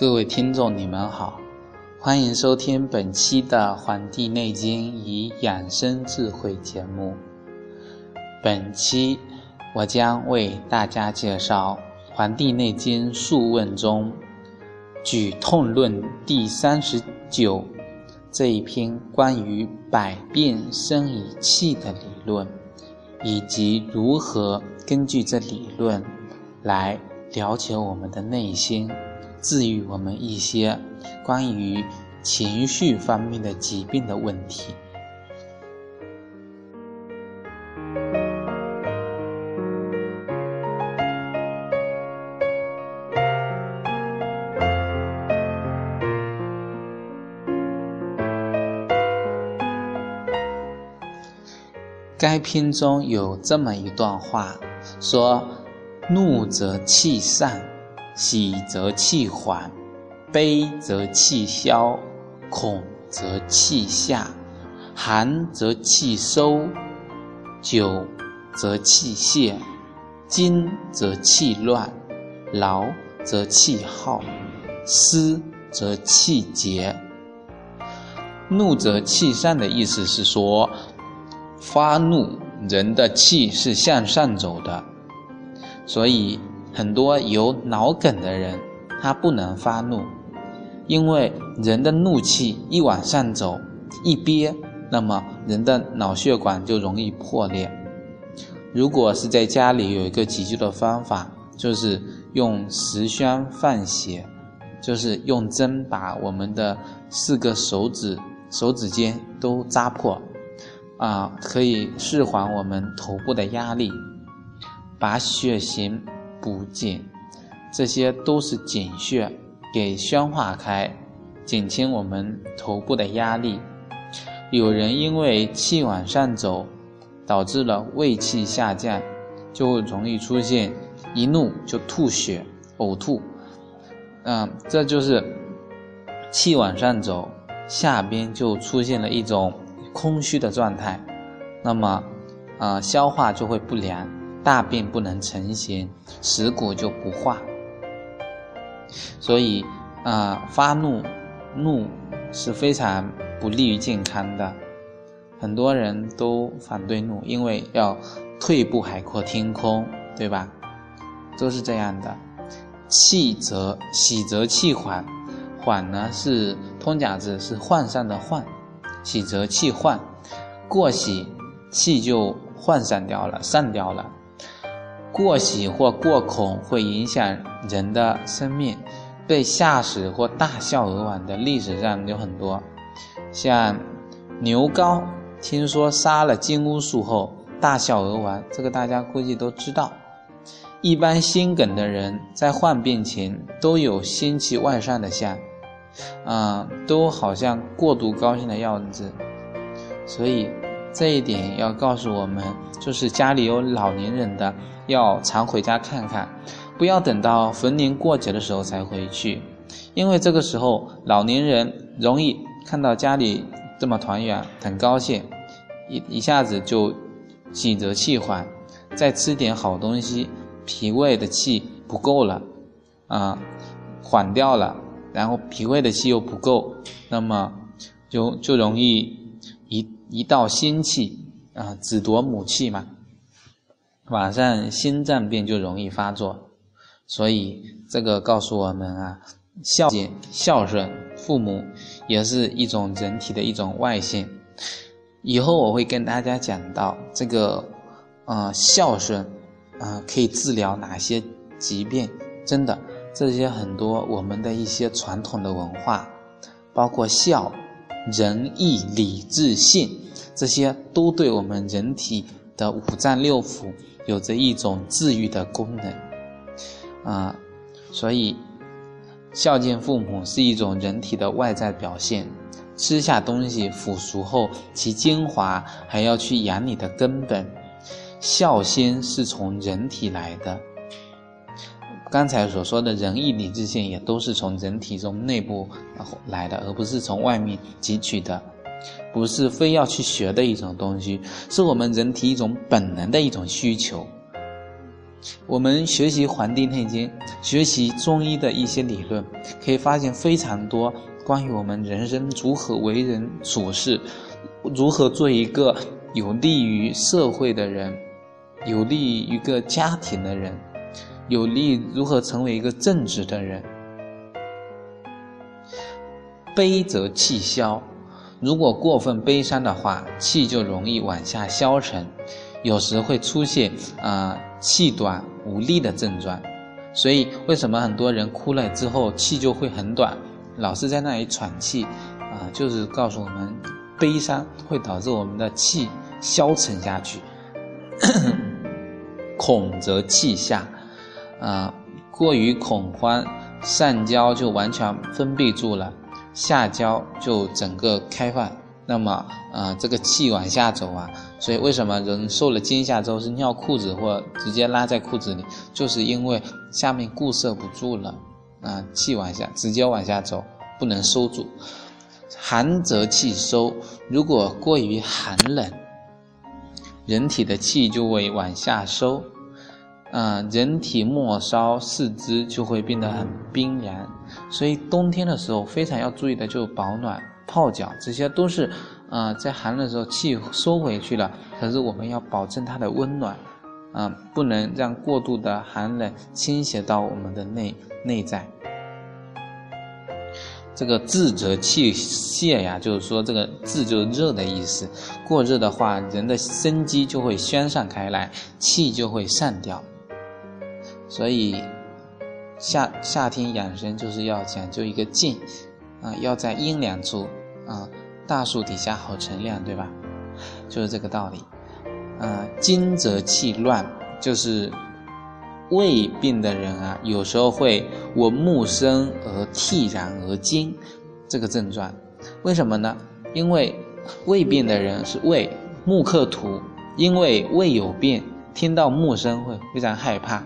各位听众，你们好，欢迎收听本期的《黄帝内经与养生智慧》节目。本期我将为大家介绍《黄帝内经·素问》中《举痛论》第三十九这一篇关于百变生以气的理论，以及如何根据这理论来了解我们的内心。治愈我们一些关于情绪方面的疾病的问题。该篇中有这么一段话，说：“怒则气散。”喜则气缓，悲则气消，恐则气下，寒则气收，久则气泄，惊则气乱，劳则气耗，思则气结。怒则气散的意思是说，发怒人的气是向上走的，所以。很多有脑梗的人，他不能发怒，因为人的怒气一往上走，一憋，那么人的脑血管就容易破裂。如果是在家里有一个急救的方法，就是用十宣放血，就是用针把我们的四个手指手指尖都扎破，啊，可以释缓我们头部的压力，把血型。补紧，这些都是紧血，给宣化开，减轻我们头部的压力。有人因为气往上走，导致了胃气下降，就会容易出现一怒就吐血、呕吐。嗯，这就是气往上走，下边就出现了一种空虚的状态，那么，啊，消化就会不良。大便不能成型，食谷就不化，所以啊，发怒怒是非常不利于健康的。很多人都反对怒，因为要退步海阔天空，对吧？都是这样的。气则喜则气缓，缓呢是通假字，是涣散的涣，喜则气涣，过喜气就涣散掉了，散掉了。过喜或过恐会影响人的生命，被吓死或大笑而亡的历史上有很多。像牛皋听说杀了金乌术后大笑而亡，这个大家估计都知道。一般心梗的人在患病前都有心气外散的象，啊，都好像过度高兴的样子。所以这一点要告诉我们，就是家里有老年人的。要常回家看看，不要等到逢年过节的时候才回去，因为这个时候老年人容易看到家里这么团圆，很高兴，一一下子就喜则气缓，再吃点好东西，脾胃的气不够了，啊，缓掉了，然后脾胃的气又不够，那么就就容易一道心气啊，子夺母气嘛。晚上心脏病就容易发作，所以这个告诉我们啊，孝敬孝顺父母也是一种人体的一种外性。以后我会跟大家讲到这个，呃，孝顺啊可以治疗哪些疾病？真的，这些很多我们的一些传统的文化，包括孝、仁义礼智信，这些都对我们人体的五脏六腑。有着一种治愈的功能，啊，所以孝敬父母是一种人体的外在表现，吃下东西腐熟后，其精华还要去养你的根本。孝心是从人体来的，刚才所说的仁义礼智信也都是从人体中内部来的，而不是从外面汲取的，不是非要去学的一种东西，是我们人体一种本能的一种需求。我们学习《黄帝内经》，学习中医的一些理论，可以发现非常多。关于我们人生如何为人处事，如何做一个有利于社会的人，有利于一个家庭的人，有利如何成为一个正直的人。悲则气消，如果过分悲伤的话，气就容易往下消沉，有时会出现啊气短无力的症状。所以，为什么很多人哭了之后气就会很短？老是在那里喘气，啊，就是告诉我们，悲伤会导致我们的气消沉下去。恐则气下，啊，过于恐慌，上焦就完全封闭住了，下焦就整个开放。那么，啊，这个气往下走啊，所以为什么人受了惊吓之后是尿裤子或直接拉在裤子里，就是因为下面固摄不住了。啊，气往下直接往下走，不能收住。寒则气收，如果过于寒冷，人体的气就会往下收。啊，人体末梢四肢就会变得很冰凉，所以冬天的时候非常要注意的就是保暖、泡脚，这些都是啊，在寒冷的时候气收回去了，可是我们要保证它的温暖。啊，不能让过度的寒冷倾斜到我们的内内在。这个自则气泄呀，就是说这个自就是热的意思。过热的话，人的生机就会宣散开来，气就会散掉。所以夏夏天养生就是要讲究一个静，啊，要在阴凉处，啊，大树底下好乘凉，对吧？就是这个道理。啊，惊则气乱，就是胃病的人啊，有时候会闻木声而惕然而惊，这个症状，为什么呢？因为胃病的人是胃木克土，因为胃有病，听到木声会非常害怕。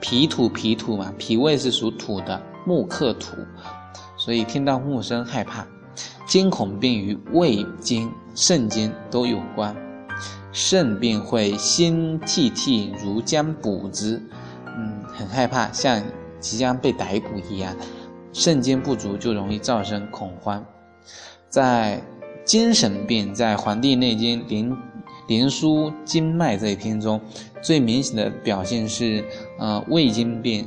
脾土脾土嘛，脾胃是属土的，木克土，所以听到木声害怕。惊恐病与胃经、肾经都有关。肾病会心悸涕如将捕之，嗯，很害怕，像即将被逮捕一样。肾精不足就容易造成恐慌。在精神病，在《黄帝内经·灵灵枢·经脉》这一篇中，最明显的表现是，呃，胃经病。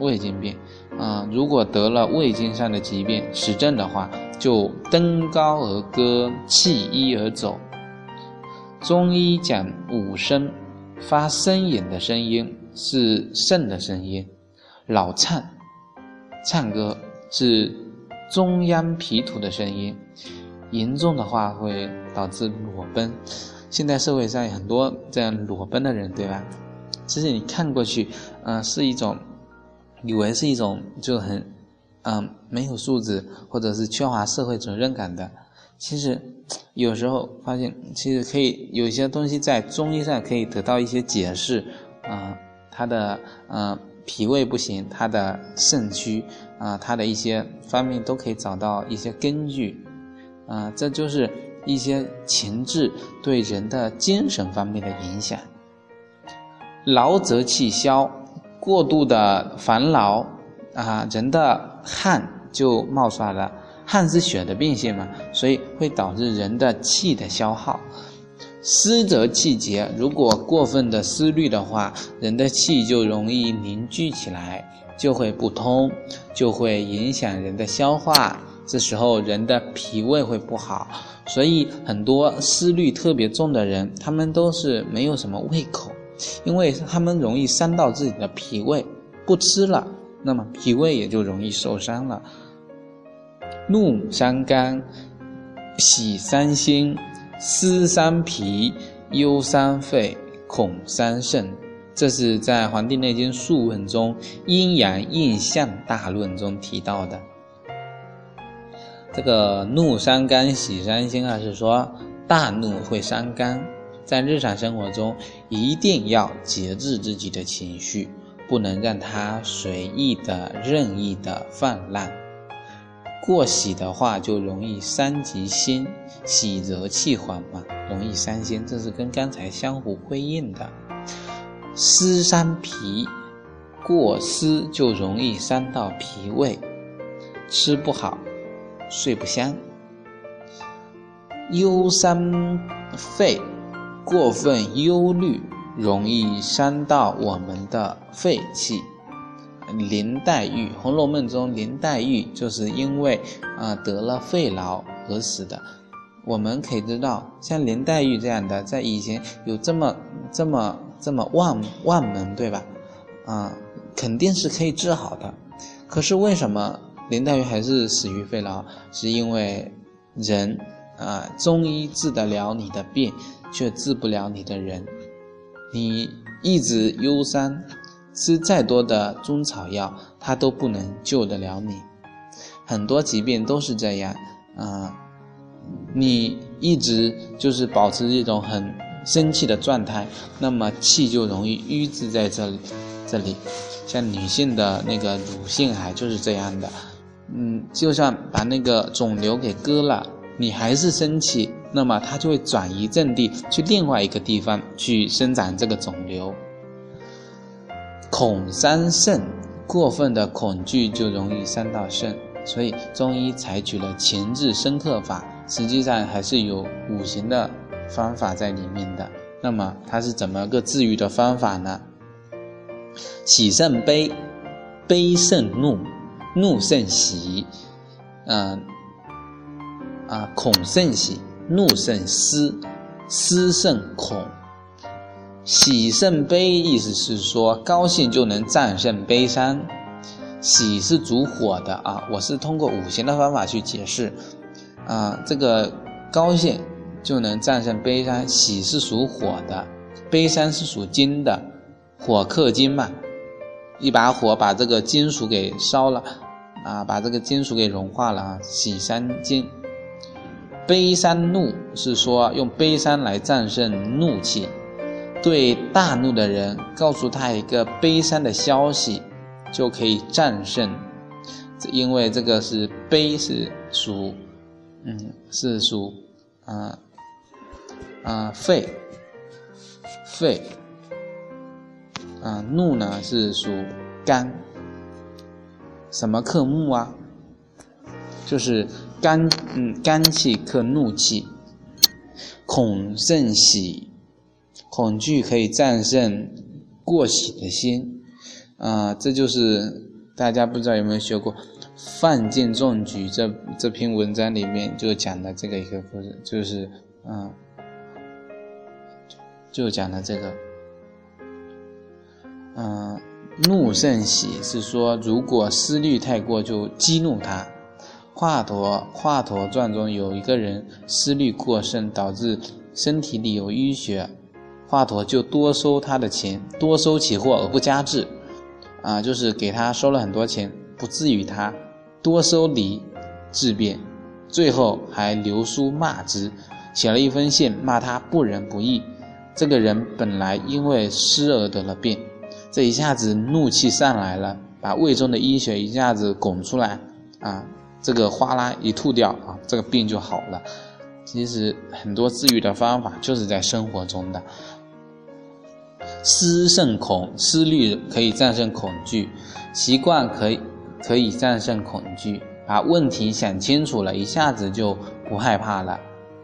胃经病，啊，如果得了胃经上的疾病，实症的话，就登高而歌，弃衣而走。中医讲五声，发呻吟的声音是肾的声音，老唱，唱歌是中央脾土的声音，严重的话会导致裸奔。现在社会上有很多这样裸奔的人，对吧？其实你看过去，嗯，是一种，以为是一种就很，嗯，没有素质或者是缺乏社会责任感的。其实，有时候发现，其实可以有些东西在中医上可以得到一些解释，啊，他的呃脾胃不行，他的肾虚，啊，他的一些方面都可以找到一些根据，啊，这就是一些情志对人的精神方面的影响。劳则气消，过度的烦劳，啊，人的汗就冒出来了。汗是血的变现嘛，所以会导致人的气的消耗。思则气结，如果过分的思虑的话，人的气就容易凝聚起来，就会不通，就会影响人的消化。这时候人的脾胃会不好，所以很多思虑特别重的人，他们都是没有什么胃口，因为他们容易伤到自己的脾胃，不吃了，那么脾胃也就容易受伤了。怒伤肝，喜伤心，思伤脾，忧伤肺，恐伤肾。这是在《黄帝内经·素问》中《阴阳应象大论》中提到的。这个怒伤肝，喜伤心啊，是说大怒会伤肝，在日常生活中一定要节制自己的情绪，不能让它随意的、任意的泛滥。过喜的话就容易伤及心，喜则气缓嘛，容易伤心，这是跟刚才相互辉映的。思伤脾，过思就容易伤到脾胃，吃不好，睡不香。忧伤肺，过分忧虑容易伤到我们的肺气。林黛玉，《红楼梦》中林黛玉就是因为啊得了肺痨而死的。我们可以知道，像林黛玉这样的，在以前有这么这么这么万万门，对吧？啊，肯定是可以治好的。可是为什么林黛玉还是死于肺痨？是因为人啊，中医治得了你的病，却治不了你的人。你一直忧伤。吃再多的中草药，它都不能救得了你。很多疾病都是这样，啊，你一直就是保持一种很生气的状态，那么气就容易淤滞在这里。这里，像女性的那个乳腺癌就是这样的，嗯，就算把那个肿瘤给割了，你还是生气，那么它就会转移阵地去另外一个地方去生长这个肿瘤。恐伤肾，过分的恐惧就容易伤到肾，所以中医采取了前治生克法，实际上还是有五行的方法在里面的。那么它是怎么个治愈的方法呢？喜胜悲，悲胜怒，怒胜喜，嗯，啊，恐胜喜，怒胜思，思胜恐。喜胜悲，意思是说高兴就能战胜悲伤。喜是主火的啊，我是通过五行的方法去解释啊。这个高兴就能战胜悲伤，喜是属火的，悲伤是属金的，火克金嘛，一把火把这个金属给烧了啊，把这个金属给融化了啊，喜三金。悲伤怒是说用悲伤来战胜怒气。对大怒的人，告诉他一个悲伤的消息，就可以战胜。因为这个是悲，是属，嗯，是属，啊，啊，肺，肺，啊，怒呢是属肝。什么克木啊？就是肝，嗯，肝气克怒气。恐胜喜。恐惧可以战胜过喜的心，啊，这就是大家不知道有没有学过《范进中举》这这篇文章里面就讲的这个一个故事，就是，嗯，就讲的这个，嗯，怒胜喜是说如果思虑太过就激怒他，《华佗华佗传》中有一个人思虑过甚，导致身体里有淤血。华佗就多收他的钱，多收其货而不加治，啊，就是给他收了很多钱，不至于他多收礼治病，最后还留书骂之，写了一封信骂他不仁不义。这个人本来因为失而得了病，这一下子怒气上来了，把胃中的淤血一下子拱出来，啊，这个哗啦一吐掉啊，这个病就好了。其实很多治愈的方法就是在生活中的。思胜恐，思虑可以战胜恐惧；习惯可以可以战胜恐惧。把问题想清楚了，一下子就不害怕了。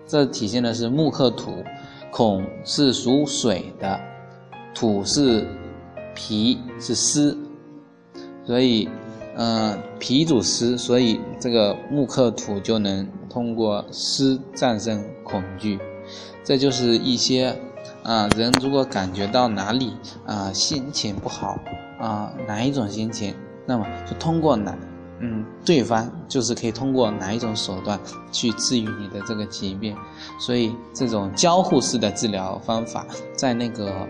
这体现的是木克土，恐是属水的，土是脾是湿，所以，嗯，脾主湿，所以这个木克土就能通过湿战胜恐惧。这就是一些。啊，人如果感觉到哪里啊心情不好啊，哪一种心情，那么就通过哪，嗯，对方就是可以通过哪一种手段去治愈你的这个疾病。所以这种交互式的治疗方法，在那个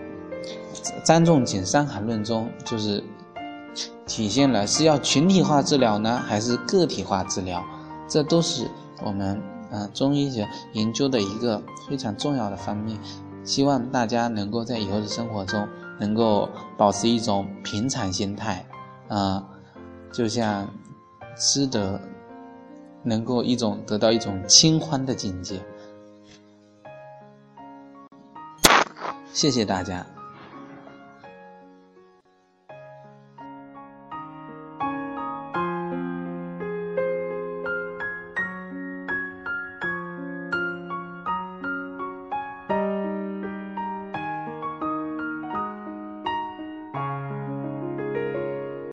张仲景《伤寒论》中，就是体现了是要群体化治疗呢，还是个体化治疗？这都是我们啊中医学研究的一个非常重要的方面。希望大家能够在以后的生活中能够保持一种平常心态，啊，就像吃得能够一种得到一种清欢的境界。谢谢大家。